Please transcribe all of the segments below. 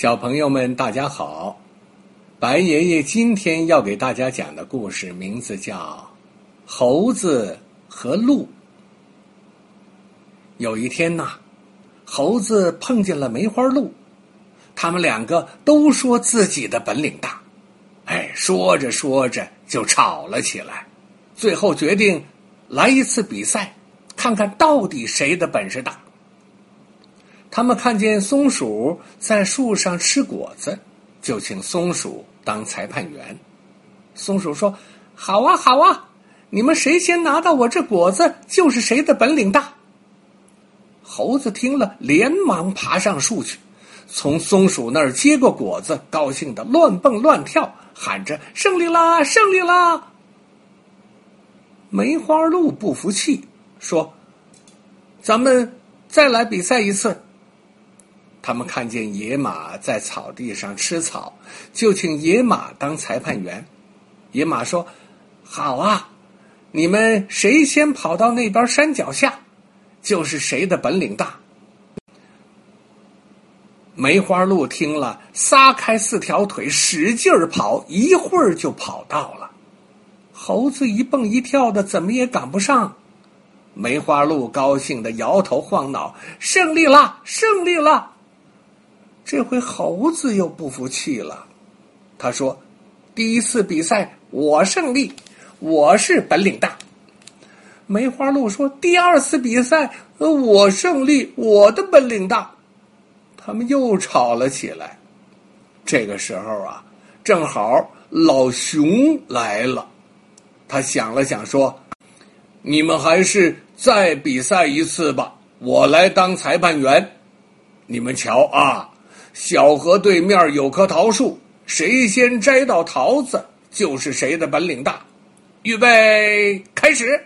小朋友们，大家好！白爷爷今天要给大家讲的故事名字叫《猴子和鹿》。有一天呐，猴子碰见了梅花鹿，他们两个都说自己的本领大，哎，说着说着就吵了起来，最后决定来一次比赛，看看到底谁的本事大。他们看见松鼠在树上吃果子，就请松鼠当裁判员。松鼠说：“好啊，好啊，你们谁先拿到我这果子，就是谁的本领大。”猴子听了，连忙爬上树去，从松鼠那儿接过果子，高兴的乱蹦乱跳，喊着：“胜利啦，胜利啦！”梅花鹿不服气，说：“咱们再来比赛一次。”他们看见野马在草地上吃草，就请野马当裁判员。野马说：“好啊，你们谁先跑到那边山脚下，就是谁的本领大。”梅花鹿听了，撒开四条腿，使劲儿跑，一会儿就跑到了。猴子一蹦一跳的，怎么也赶不上。梅花鹿高兴的摇头晃脑：“胜利了，胜利了！”这回猴子又不服气了，他说：“第一次比赛我胜利，我是本领大。”梅花鹿说：“第二次比赛我胜利，我的本领大。”他们又吵了起来。这个时候啊，正好老熊来了，他想了想说：“你们还是再比赛一次吧，我来当裁判员。你们瞧啊。”小河对面有棵桃树，谁先摘到桃子，就是谁的本领大。预备，开始。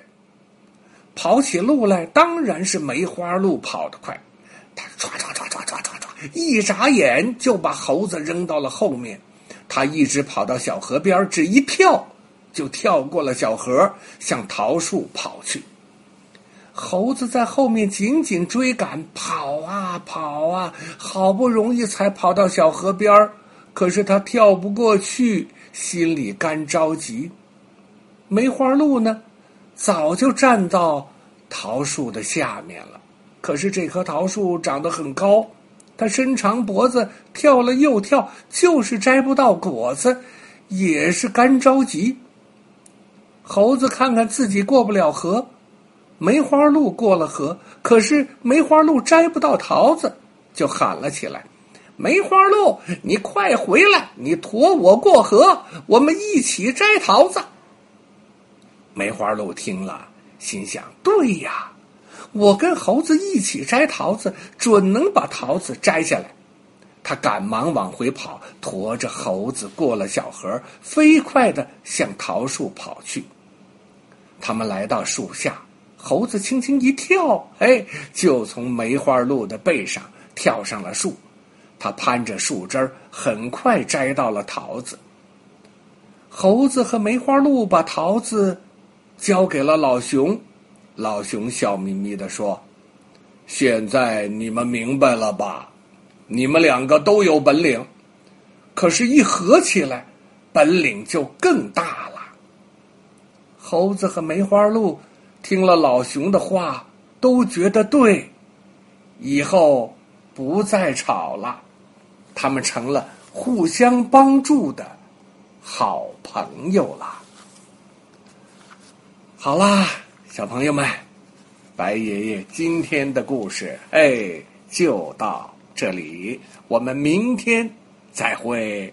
跑起路来，当然是梅花鹿跑得快。他唰唰唰唰唰唰唰，一眨眼就把猴子扔到了后面。他一直跑到小河边，只一跳就跳过了小河，向桃树跑去。猴子在后面紧紧追赶，跑啊跑啊，好不容易才跑到小河边儿，可是他跳不过去，心里干着急。梅花鹿呢，早就站到桃树的下面了，可是这棵桃树长得很高，它伸长脖子跳了又跳，就是摘不到果子，也是干着急。猴子看看自己过不了河。梅花鹿过了河，可是梅花鹿摘不到桃子，就喊了起来：“梅花鹿，你快回来！你驮我过河，我们一起摘桃子。”梅花鹿听了，心想：“对呀，我跟猴子一起摘桃子，准能把桃子摘下来。”他赶忙往回跑，驮着猴子过了小河，飞快的向桃树跑去。他们来到树下。猴子轻轻一跳，哎，就从梅花鹿的背上跳上了树。他攀着树枝儿，很快摘到了桃子。猴子和梅花鹿把桃子交给了老熊。老熊笑眯眯的说：“现在你们明白了吧？你们两个都有本领，可是，一合起来，本领就更大了。”猴子和梅花鹿。听了老熊的话，都觉得对，以后不再吵了，他们成了互相帮助的好朋友了。好啦，小朋友们，白爷爷今天的故事，哎，就到这里，我们明天再会。